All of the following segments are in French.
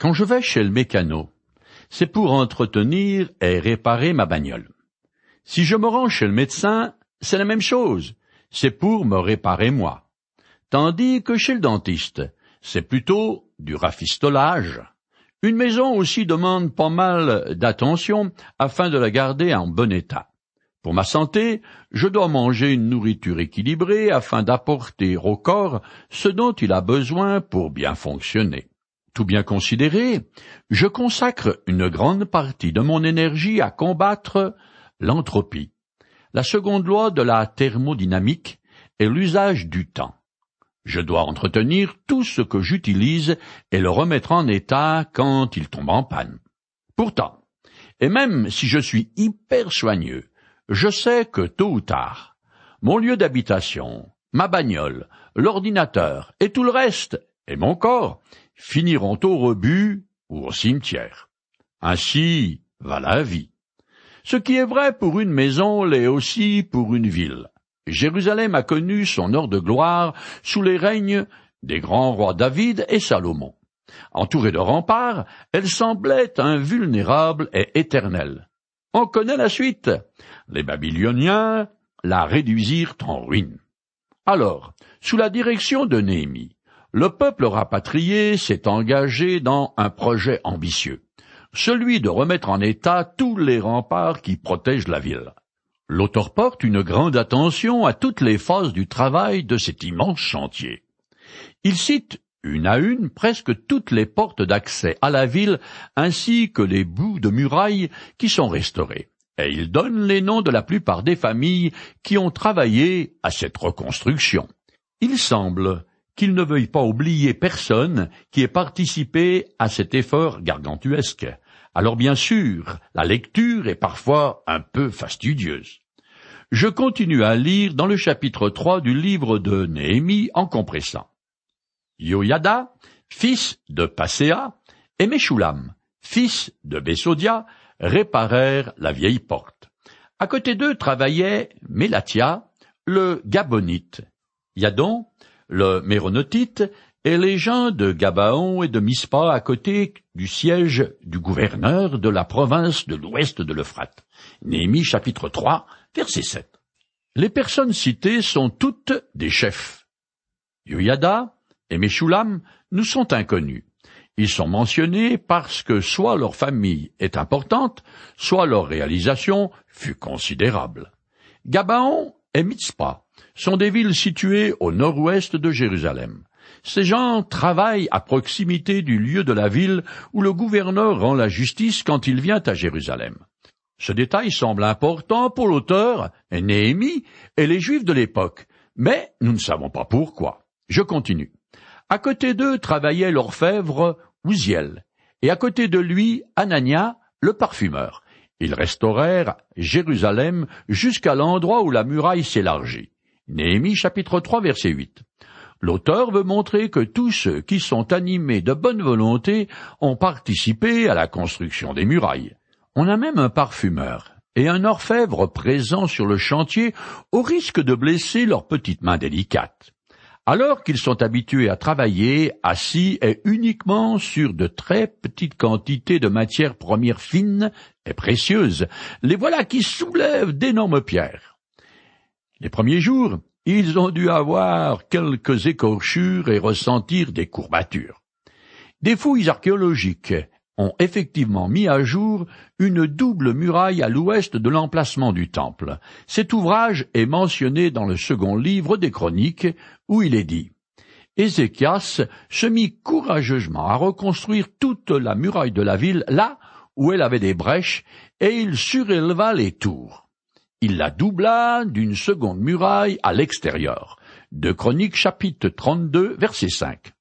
Quand je vais chez le mécano, c'est pour entretenir et réparer ma bagnole. Si je me rends chez le médecin, c'est la même chose, c'est pour me réparer moi. Tandis que chez le dentiste, c'est plutôt du rafistolage. Une maison aussi demande pas mal d'attention afin de la garder en bon état. Pour ma santé, je dois manger une nourriture équilibrée afin d'apporter au corps ce dont il a besoin pour bien fonctionner. Tout bien considéré, je consacre une grande partie de mon énergie à combattre l'entropie. La seconde loi de la thermodynamique est l'usage du temps. Je dois entretenir tout ce que j'utilise et le remettre en état quand il tombe en panne. Pourtant, et même si je suis hyper soigneux, je sais que tôt ou tard, mon lieu d'habitation, ma bagnole, l'ordinateur et tout le reste, et mon corps, finiront au rebut ou au cimetière. Ainsi va la vie. Ce qui est vrai pour une maison l'est aussi pour une ville. Jérusalem a connu son heure de gloire sous les règnes des grands rois David et Salomon. Entourée de remparts, elle semblait invulnérable et éternelle. On connaît la suite. Les Babyloniens la réduisirent en ruine. Alors, sous la direction de Néhémie, le peuple rapatrié s'est engagé dans un projet ambitieux, celui de remettre en état tous les remparts qui protègent la ville. L'auteur porte une grande attention à toutes les phases du travail de cet immense chantier. Il cite une à une presque toutes les portes d'accès à la ville ainsi que les bouts de murailles qui sont restaurés, et il donne les noms de la plupart des familles qui ont travaillé à cette reconstruction. Il semble qu'il ne veuille pas oublier personne qui ait participé à cet effort gargantuesque. Alors bien sûr, la lecture est parfois un peu fastidieuse. Je continue à lire dans le chapitre 3 du livre de Néhémie en compressant. Yoyada, fils de Passéa, et Meshulam, fils de Bessodia, réparèrent la vieille porte. À côté d'eux travaillait Mélatia, le Gabonite, Yadon, le Méronotite, et les gens de Gabaon et de Mispa à côté du siège du gouverneur de la province de l'ouest de l'Euphrate. Néhémie chapitre 3, verset 7. Les personnes citées sont toutes des chefs. Yoyada et Meshulam nous sont inconnus. Ils sont mentionnés parce que soit leur famille est importante, soit leur réalisation fut considérable. Gabaon et Mitzpah sont des villes situées au nord-ouest de Jérusalem. Ces gens travaillent à proximité du lieu de la ville où le gouverneur rend la justice quand il vient à Jérusalem. Ce détail semble important pour l'auteur, Néhémie, et les Juifs de l'époque, mais nous ne savons pas pourquoi. Je continue. À côté d'eux travaillait l'orfèvre Ouziel, et à côté de lui Anania, le parfumeur. Ils restaurèrent Jérusalem jusqu'à l'endroit où la muraille s'élargit. Néhémie chapitre 3 verset 8. L'auteur veut montrer que tous ceux qui sont animés de bonne volonté ont participé à la construction des murailles. On a même un parfumeur et un orfèvre présents sur le chantier au risque de blesser leurs petites mains délicates. Alors qu'ils sont habitués à travailler assis et uniquement sur de très petites quantités de matières premières fines et précieuses, les voilà qui soulèvent d'énormes pierres. Les premiers jours, ils ont dû avoir quelques écorchures et ressentir des courbatures. Des fouilles archéologiques ont effectivement mis à jour une double muraille à l'ouest de l'emplacement du temple. Cet ouvrage est mentionné dans le second livre des Chroniques, où il est dit Ézéchias se mit courageusement à reconstruire toute la muraille de la ville là où elle avait des brèches, et il suréleva les tours il la doubla d'une seconde muraille à l'extérieur. De Chroniques chapitre 32 verset 5.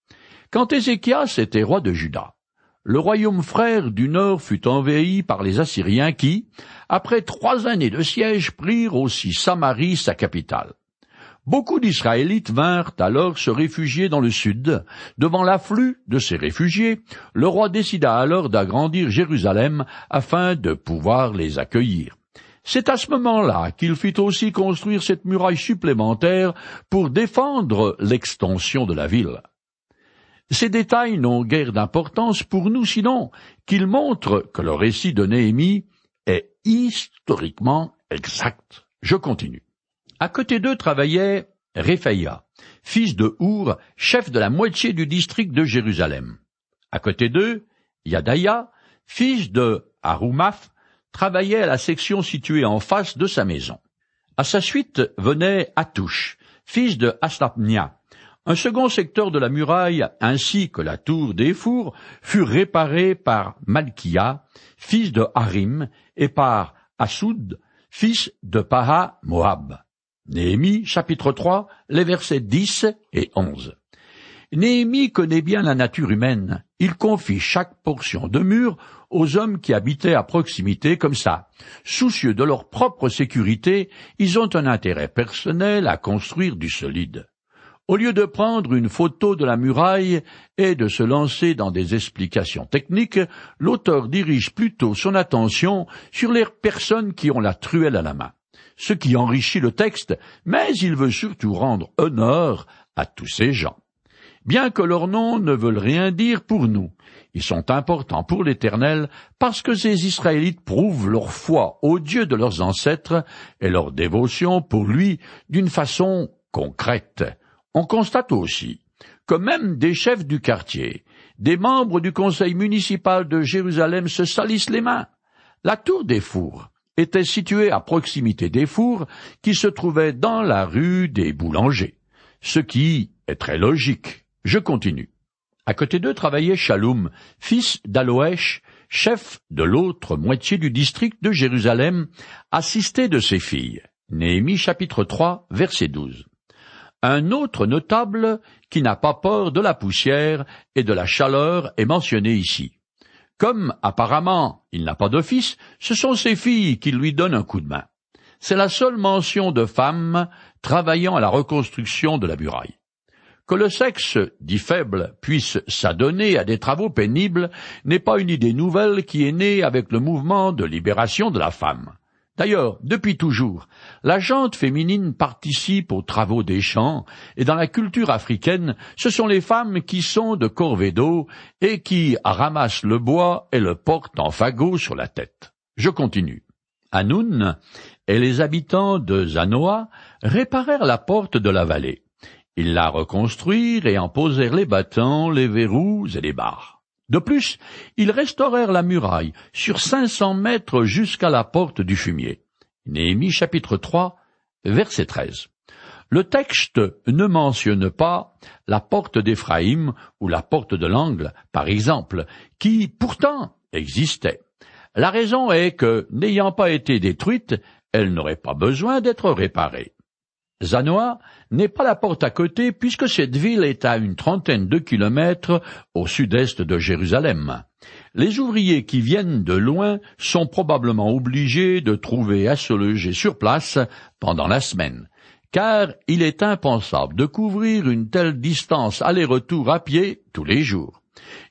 Quand Ézéchias était roi de Juda, le royaume frère du nord fut envahi par les Assyriens qui, après trois années de siège, prirent aussi Samarie, sa capitale. Beaucoup d'Israélites vinrent alors se réfugier dans le sud. Devant l'afflux de ces réfugiés, le roi décida alors d'agrandir Jérusalem afin de pouvoir les accueillir. C'est à ce moment-là qu'il fit aussi construire cette muraille supplémentaire pour défendre l'extension de la ville. Ces détails n'ont guère d'importance pour nous sinon qu'ils montrent que le récit de Néhémie est historiquement exact. Je continue. À côté d'eux travaillait Réphaïa, fils de Our, chef de la moitié du district de Jérusalem. À côté d'eux, Yadaïa, fils de Harumaph, travaillait à la section située en face de sa maison. À sa suite venait Atouche, fils de Aslapnia. Un second secteur de la muraille ainsi que la tour des fours furent réparés par Malkia, fils de Harim, et par Assoud, fils de Paha Moab. Néhémie, chapitre 3, les versets 10 et 11. Néhémie connaît bien la nature humaine. Il confie chaque portion de mur aux hommes qui habitaient à proximité comme ça. Soucieux de leur propre sécurité, ils ont un intérêt personnel à construire du solide. Au lieu de prendre une photo de la muraille et de se lancer dans des explications techniques, l'auteur dirige plutôt son attention sur les personnes qui ont la truelle à la main, ce qui enrichit le texte, mais il veut surtout rendre honneur à tous ces gens. Bien que leurs noms ne veulent rien dire pour nous, ils sont importants pour l'Éternel parce que ces Israélites prouvent leur foi au Dieu de leurs ancêtres et leur dévotion pour lui d'une façon concrète. On constate aussi que même des chefs du quartier, des membres du conseil municipal de Jérusalem se salissent les mains. La tour des fours était située à proximité des fours qui se trouvaient dans la rue des boulangers, ce qui est très logique. Je continue. À côté d'eux travaillait Shalom, fils d'Aloèche, chef de l'autre moitié du district de Jérusalem, assisté de ses filles. Néhémie chapitre 3 verset 12. Un autre notable qui n'a pas peur de la poussière et de la chaleur est mentionné ici. Comme apparemment il n'a pas de fils, ce sont ses filles qui lui donnent un coup de main. C'est la seule mention de femmes travaillant à la reconstruction de la muraille. Que le sexe dit faible puisse s'adonner à des travaux pénibles n'est pas une idée nouvelle qui est née avec le mouvement de libération de la femme. D'ailleurs, depuis toujours, la jante féminine participe aux travaux des champs, et dans la culture africaine, ce sont les femmes qui sont de corvée d'eau et qui ramassent le bois et le portent en fagot sur la tête. Je continue. Hanoun et les habitants de Zanoa réparèrent la porte de la vallée. Ils la reconstruirent et en posèrent les battants, les verrous et les barres. De plus, ils restaurèrent la muraille sur cinq cents mètres jusqu'à la porte du fumier. Néhémie chapitre 3, verset 13. Le texte ne mentionne pas la porte d'Éphraïm ou la porte de l'angle, par exemple, qui pourtant existait. La raison est que, n'ayant pas été détruite, elle n'aurait pas besoin d'être réparée. Zanoa n'est pas la porte à côté puisque cette ville est à une trentaine de kilomètres au sud-est de Jérusalem. Les ouvriers qui viennent de loin sont probablement obligés de trouver à se loger sur place pendant la semaine, car il est impensable de couvrir une telle distance aller-retour à pied tous les jours.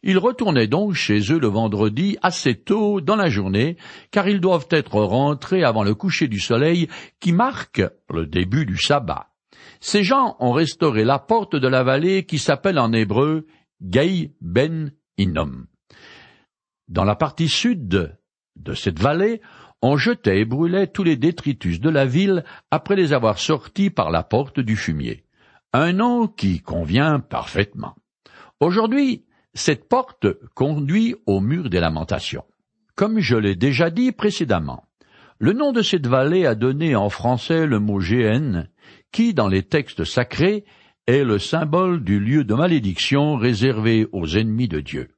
Ils retournaient donc chez eux le vendredi assez tôt dans la journée, car ils doivent être rentrés avant le coucher du soleil qui marque le début du sabbat. Ces gens ont restauré la porte de la vallée qui s'appelle en hébreu Gei Ben Inom. Dans la partie sud de cette vallée, on jetait et brûlait tous les détritus de la ville après les avoir sortis par la porte du fumier. Un nom qui convient parfaitement. Aujourd'hui, cette porte conduit au mur des lamentations. Comme je l'ai déjà dit précédemment, le nom de cette vallée a donné en français le mot Géhenne, qui, dans les textes sacrés, est le symbole du lieu de malédiction réservé aux ennemis de Dieu.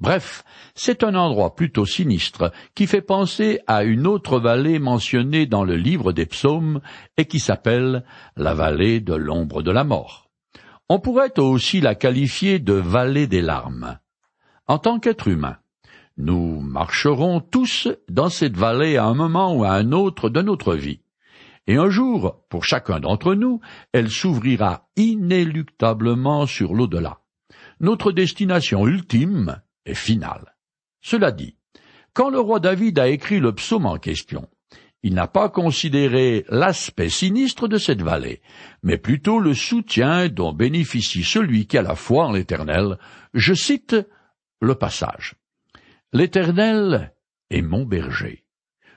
Bref, c'est un endroit plutôt sinistre qui fait penser à une autre vallée mentionnée dans le livre des psaumes et qui s'appelle la vallée de l'ombre de la mort. On pourrait aussi la qualifier de vallée des larmes. En tant qu'être humain, nous marcherons tous dans cette vallée à un moment ou à un autre de notre vie. Et un jour, pour chacun d'entre nous, elle s'ouvrira inéluctablement sur l'au-delà. Notre destination ultime est finale. Cela dit, quand le roi David a écrit le psaume en question, Il n'a pas considéré l'aspect sinistre de cette vallée, mais plutôt le soutien dont bénéficie celui qui a la foi en l'Éternel. Je cite le passage. L'Éternel est mon berger.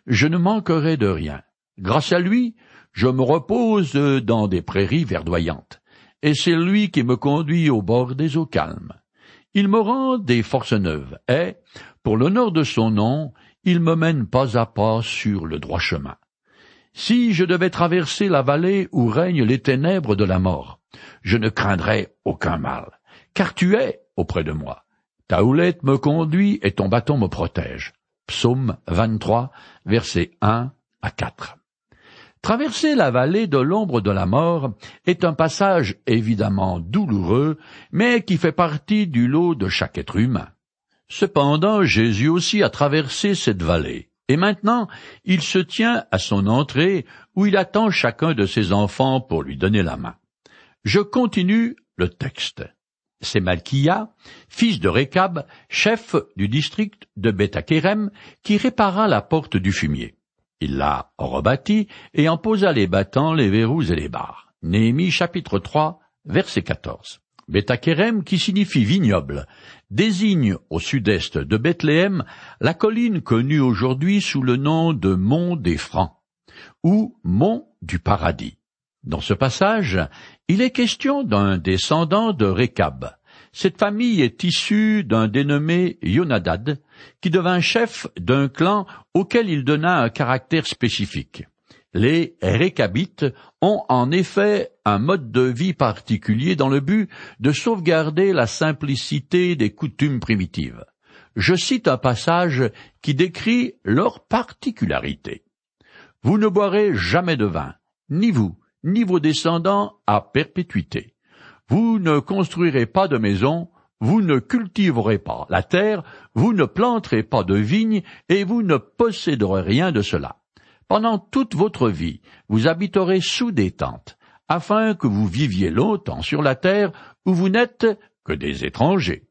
Je ne manquerai de rien. Grâce à lui, je me repose dans des prairies verdoyantes, et c'est lui qui me conduit au bord des eaux calmes. Il me rend des forces neuves, et, pour l'honneur de son nom, il me mène pas à pas sur le droit chemin. Si je devais traverser la vallée où règnent les ténèbres de la mort, je ne craindrais aucun mal, car tu es auprès de moi. Ta houlette me conduit et ton bâton me protège. Psaume 23, versets 1 à 4. Traverser la vallée de l'ombre de la mort est un passage évidemment douloureux, mais qui fait partie du lot de chaque être humain. Cependant, Jésus aussi a traversé cette vallée, et maintenant il se tient à son entrée où il attend chacun de ses enfants pour lui donner la main. Je continue le texte. C'est Malkia, fils de Rekab, chef du district de Bethakerem, qui répara la porte du fumier. Il l'a rebâtie et en posa les battants, les verrous et les barres. Néhémie chapitre 3, verset 14. Bethakerem, qui signifie vignoble, désigne au sud-est de Bethléem la colline connue aujourd'hui sous le nom de Mont des Francs, ou Mont du Paradis. Dans ce passage, il est question d'un descendant de Rekab. Cette famille est issue d'un dénommé Yonadad, qui devint chef d'un clan auquel il donna un caractère spécifique. Les Récabites ont en effet un mode de vie particulier dans le but de sauvegarder la simplicité des coutumes primitives. Je cite un passage qui décrit leur particularité. Vous ne boirez jamais de vin, ni vous, ni vos descendants à perpétuité. Vous ne construirez pas de maison, vous ne cultiverez pas la terre, vous ne planterez pas de vignes, et vous ne posséderez rien de cela. Pendant toute votre vie, vous habiterez sous des tentes, afin que vous viviez longtemps sur la terre où vous n'êtes que des étrangers.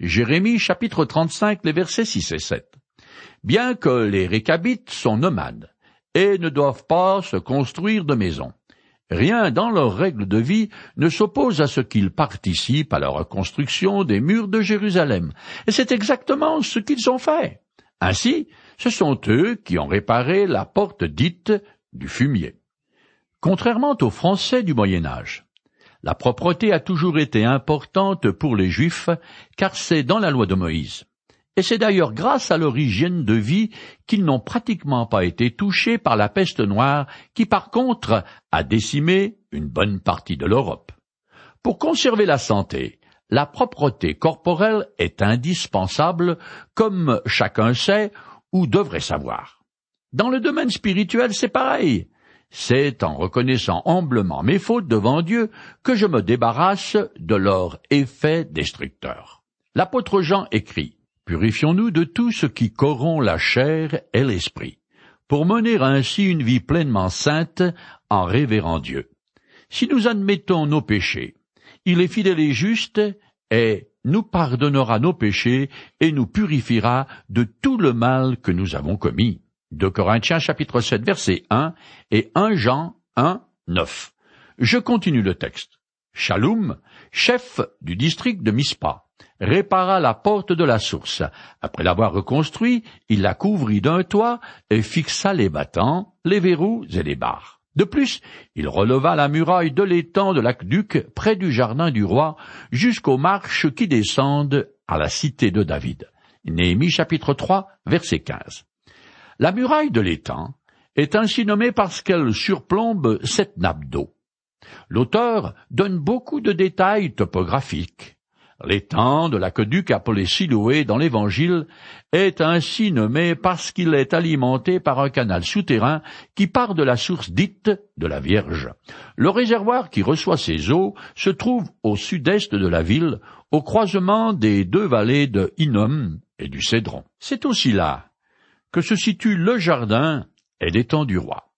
Jérémie chapitre 35, les versets 6 et 7. Bien que les récabites sont nomades et ne doivent pas se construire de maison, Rien dans leurs règles de vie ne s'oppose à ce qu'ils participent à la reconstruction des murs de Jérusalem. Et c'est exactement ce qu'ils ont fait. Ainsi, ce sont eux qui ont réparé la porte dite du fumier. Contrairement aux Français du Moyen Âge, la propreté a toujours été importante pour les Juifs, car c'est dans la loi de Moïse et c'est d'ailleurs grâce à leur hygiène de vie qu'ils n'ont pratiquement pas été touchés par la peste noire qui par contre a décimé une bonne partie de l'Europe. Pour conserver la santé, la propreté corporelle est indispensable, comme chacun sait ou devrait savoir. Dans le domaine spirituel, c'est pareil. C'est en reconnaissant humblement mes fautes devant Dieu que je me débarrasse de leur effet destructeur. L'apôtre Jean écrit Purifions-nous de tout ce qui corrompt la chair et l'esprit, pour mener ainsi une vie pleinement sainte en révérant Dieu. Si nous admettons nos péchés, il est fidèle et juste, et nous pardonnera nos péchés et nous purifiera de tout le mal que nous avons commis. De Corinthiens chapitre 7 verset 1 et 1 Jean 1 9. Je continue le texte. Shalom, chef du district de Mispa, répara la porte de la source. Après l'avoir reconstruit, il la couvrit d'un toit et fixa les battants, les verrous et les barres. De plus, il releva la muraille de l'étang de l'aqueduc près du jardin du roi jusqu'aux marches qui descendent à la cité de David. Néhémie chapitre 3 verset 15. La muraille de l'étang est ainsi nommée parce qu'elle surplombe cette nappe d'eau. L'auteur donne beaucoup de détails topographiques. L'étang de l'aqueduc appelé Siloé dans l'Évangile est ainsi nommé parce qu'il est alimenté par un canal souterrain qui part de la source dite de la Vierge. Le réservoir qui reçoit ces eaux se trouve au sud-est de la ville, au croisement des deux vallées de Hinnom et du Cédron. C'est aussi là que se situe le jardin et l'étang du roi.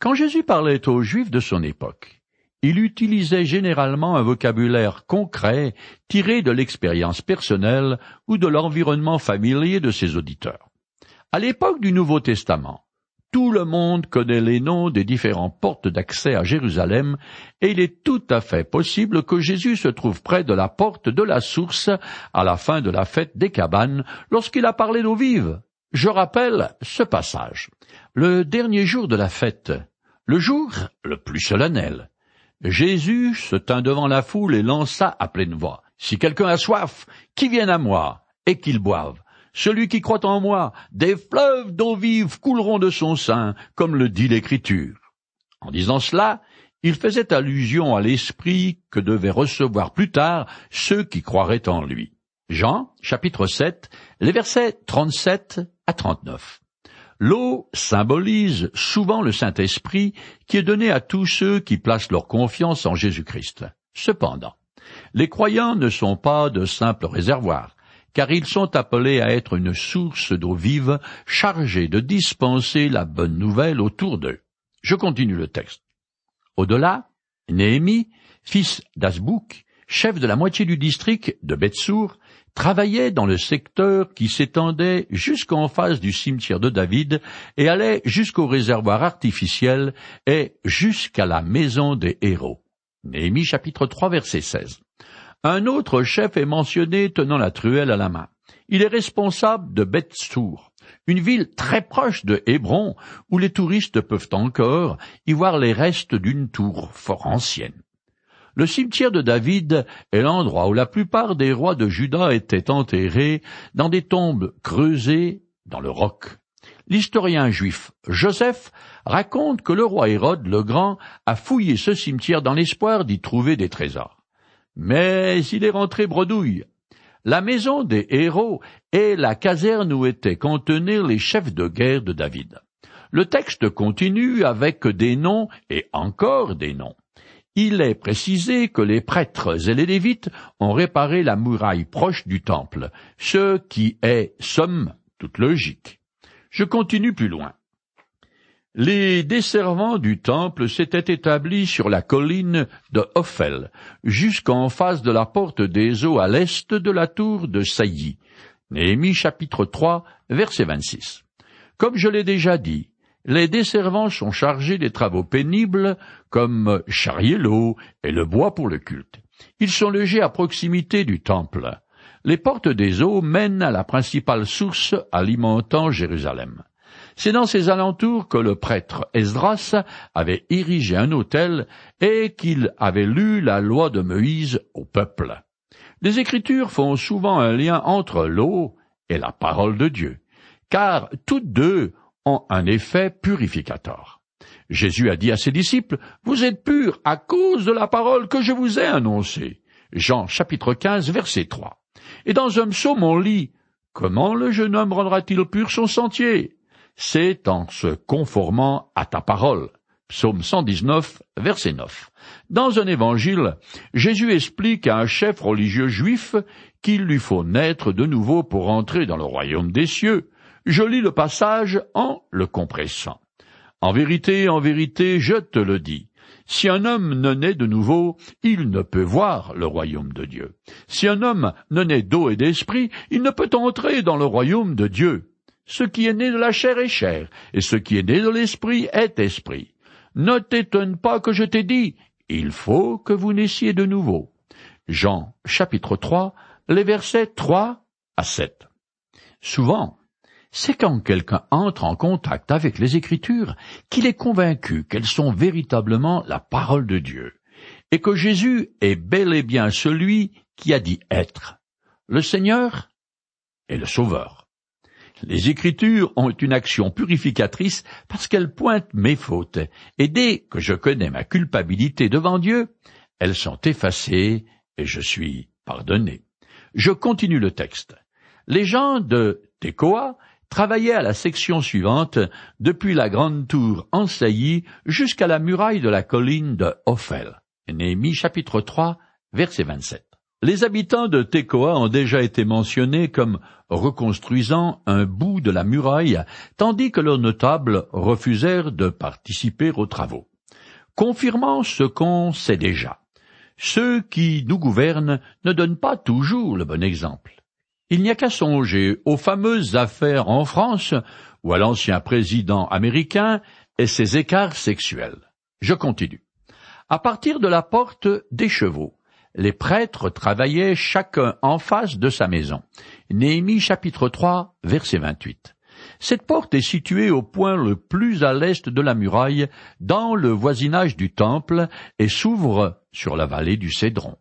Quand Jésus parlait aux Juifs de son époque, il utilisait généralement un vocabulaire concret tiré de l'expérience personnelle ou de l'environnement familier de ses auditeurs. À l'époque du Nouveau Testament, Tout le monde connaît les noms des différentes portes d'accès à Jérusalem, et il est tout à fait possible que Jésus se trouve près de la porte de la source à la fin de la fête des cabanes, lorsqu'il a parlé d'eau vive. Je rappelle ce passage. Le dernier jour de la fête, le jour le plus solennel, Jésus se tint devant la foule et lança à pleine voix. Si quelqu'un a soif, qu'il vienne à moi, et qu'il boive. Celui qui croit en moi, des fleuves d'eau vive couleront de son sein, comme le dit l'Écriture. En disant cela, il faisait allusion à l'Esprit que devaient recevoir plus tard ceux qui croiraient en lui. Jean, chapitre 7, les versets 37 à 39. L'eau symbolise souvent le Saint-Esprit qui est donné à tous ceux qui placent leur confiance en Jésus-Christ. Cependant, les croyants ne sont pas de simples réservoirs car ils sont appelés à être une source d'eau vive chargée de dispenser la bonne nouvelle autour d'eux. Je continue le texte. Au-delà, Néhémie, fils d'Asbouk, chef de la moitié du district de Betsour, travaillait dans le secteur qui s'étendait jusqu'en face du cimetière de David et allait jusqu'au réservoir artificiel et jusqu'à la maison des héros. Néhémie chapitre 3 verset 16. Un autre chef est mentionné tenant la truelle à la main. Il est responsable de Bethsour, une ville très proche de Hébron, où les touristes peuvent encore y voir les restes d'une tour fort ancienne. Le cimetière de David est l'endroit où la plupart des rois de Juda étaient enterrés dans des tombes creusées dans le roc. L'historien juif Joseph raconte que le roi Hérode le Grand a fouillé ce cimetière dans l'espoir d'y trouver des trésors. Mais il est rentré bredouille. La maison des héros est la caserne où étaient contenus les chefs de guerre de David. Le texte continue avec des noms et encore des noms. Il est précisé que les prêtres et les lévites ont réparé la muraille proche du temple, ce qui est, somme toute logique. Je continue plus loin. Les desservants du temple s'étaient établis sur la colline de Ophel, jusqu'en face de la porte des eaux à l'est de la tour de Sailly. Néhémie chapitre 3, verset 26. Comme je l'ai déjà dit, les desservants sont chargés des travaux pénibles comme charrier l'eau et le bois pour le culte. Ils sont logés à proximité du temple. Les portes des eaux mènent à la principale source alimentant Jérusalem. C'est dans ces alentours que le prêtre Esdras avait érigé un autel et qu'il avait lu la loi de Moïse au peuple. Les Écritures font souvent un lien entre l'eau et la parole de Dieu, car toutes deux ont un effet purificateur. Jésus a dit à ses disciples, Vous êtes purs à cause de la parole que je vous ai annoncée. Jean chapitre 15 verset 3. Et dans un psaume on lit, Comment le jeune homme rendra-t-il pur son sentier? c'est en se conformant à ta parole. Psaume 119, verset 9. Dans un évangile, Jésus explique à un chef religieux juif qu'il lui faut naître de nouveau pour entrer dans le royaume des cieux. Je lis le passage en le compressant. En vérité, en vérité, je te le dis. Si un homme ne naît de nouveau, il ne peut voir le royaume de Dieu. Si un homme ne naît d'eau et d'esprit, il ne peut entrer dans le royaume de Dieu. Ce qui est né de la chair est chair, et ce qui est né de l'esprit est esprit. Ne t'étonne pas que je t'ai dit, il faut que vous naissiez de nouveau. Jean chapitre 3, les versets 3 à 7. Souvent, c'est quand quelqu'un entre en contact avec les Écritures qu'il est convaincu qu'elles sont véritablement la parole de Dieu, et que Jésus est bel et bien celui qui a dit être, le Seigneur et le Sauveur. Les Écritures ont une action purificatrice parce qu'elles pointent mes fautes, et dès que je connais ma culpabilité devant Dieu, elles sont effacées et je suis pardonné. Je continue le texte. Les gens de Tekoa travaillaient à la section suivante, depuis la grande tour ensaillie jusqu'à la muraille de la colline de Ophel. Néhémie chapitre 3, verset 27. Les habitants de Tekoa ont déjà été mentionnés comme reconstruisant un bout de la muraille, tandis que leurs notables refusèrent de participer aux travaux. Confirmant ce qu'on sait déjà, ceux qui nous gouvernent ne donnent pas toujours le bon exemple. Il n'y a qu'à songer aux fameuses affaires en France ou à l'ancien président américain et ses écarts sexuels. Je continue. À partir de la porte des chevaux, les prêtres travaillaient chacun en face de sa maison. Néhémie chapitre 3 verset 28. Cette porte est située au point le plus à l'est de la muraille, dans le voisinage du temple, et s'ouvre sur la vallée du Cédron.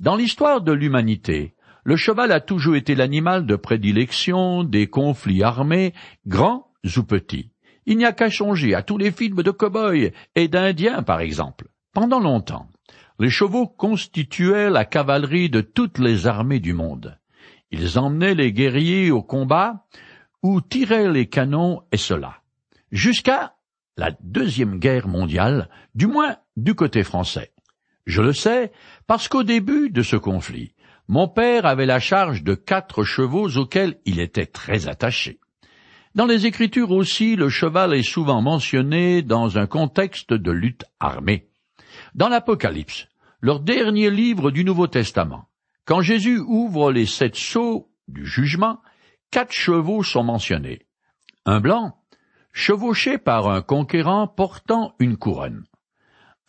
Dans l'histoire de l'humanité, le cheval a toujours été l'animal de prédilection des conflits armés, grands ou petits. Il n'y a qu'à changer à tous les films de cow-boys et d'indiens, par exemple. Pendant longtemps, les chevaux constituaient la cavalerie de toutes les armées du monde. Ils emmenaient les guerriers au combat ou tiraient les canons et cela. Jusqu'à la Deuxième Guerre mondiale, du moins du côté français. Je le sais parce qu'au début de ce conflit, mon père avait la charge de quatre chevaux auxquels il était très attaché. Dans les Écritures aussi, le cheval est souvent mentionné dans un contexte de lutte armée. Dans l'Apocalypse, leur dernier livre du Nouveau Testament, quand Jésus ouvre les sept sceaux du jugement, quatre chevaux sont mentionnés. Un blanc, chevauché par un conquérant portant une couronne.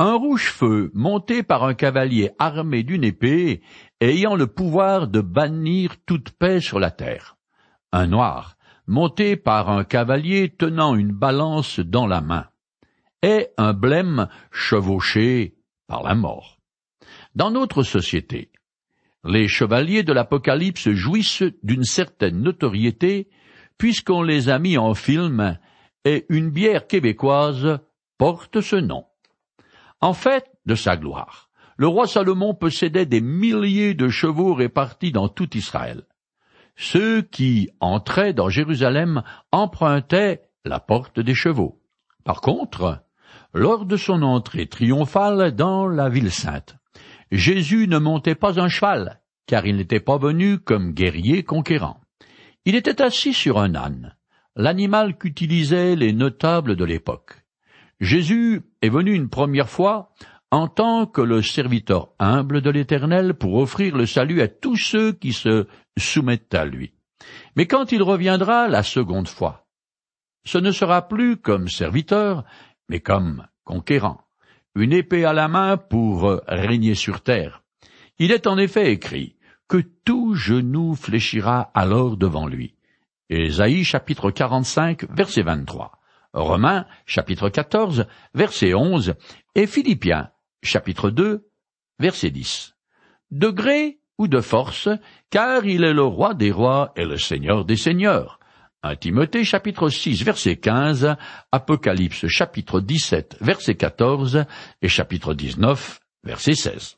Un rouge-feu monté par un cavalier armé d'une épée ayant le pouvoir de bannir toute paix sur la terre. Un noir, monté par un cavalier tenant une balance dans la main. Et un blême chevauché par la mort. Dans notre société, les chevaliers de l'Apocalypse jouissent d'une certaine notoriété puisqu'on les a mis en film et une bière québécoise porte ce nom. En fait, de sa gloire, le roi Salomon possédait des milliers de chevaux répartis dans tout Israël. Ceux qui entraient dans Jérusalem empruntaient la porte des chevaux. Par contre, lors de son entrée triomphale dans la ville sainte, Jésus ne montait pas un cheval, car il n'était pas venu comme guerrier conquérant. Il était assis sur un âne, l'animal qu'utilisaient les notables de l'époque. Jésus est venu une première fois en tant que le serviteur humble de l'Éternel pour offrir le salut à tous ceux qui se soumettent à lui. Mais quand il reviendra la seconde fois, ce ne sera plus comme serviteur, mais comme conquérant, une épée à la main pour régner sur terre. Il est en effet écrit que tout genou fléchira alors devant lui. Ésaïe chapitre 45 verset 23. Romains chapitre 14 verset 11 et Philippiens chapitre 2, verset 10. De gré ou de force, car il est le roi des rois et le seigneur des seigneurs. 1 Timothée chapitre 6 verset 15, Apocalypse chapitre 17 verset 14 et chapitre 19 verset 16.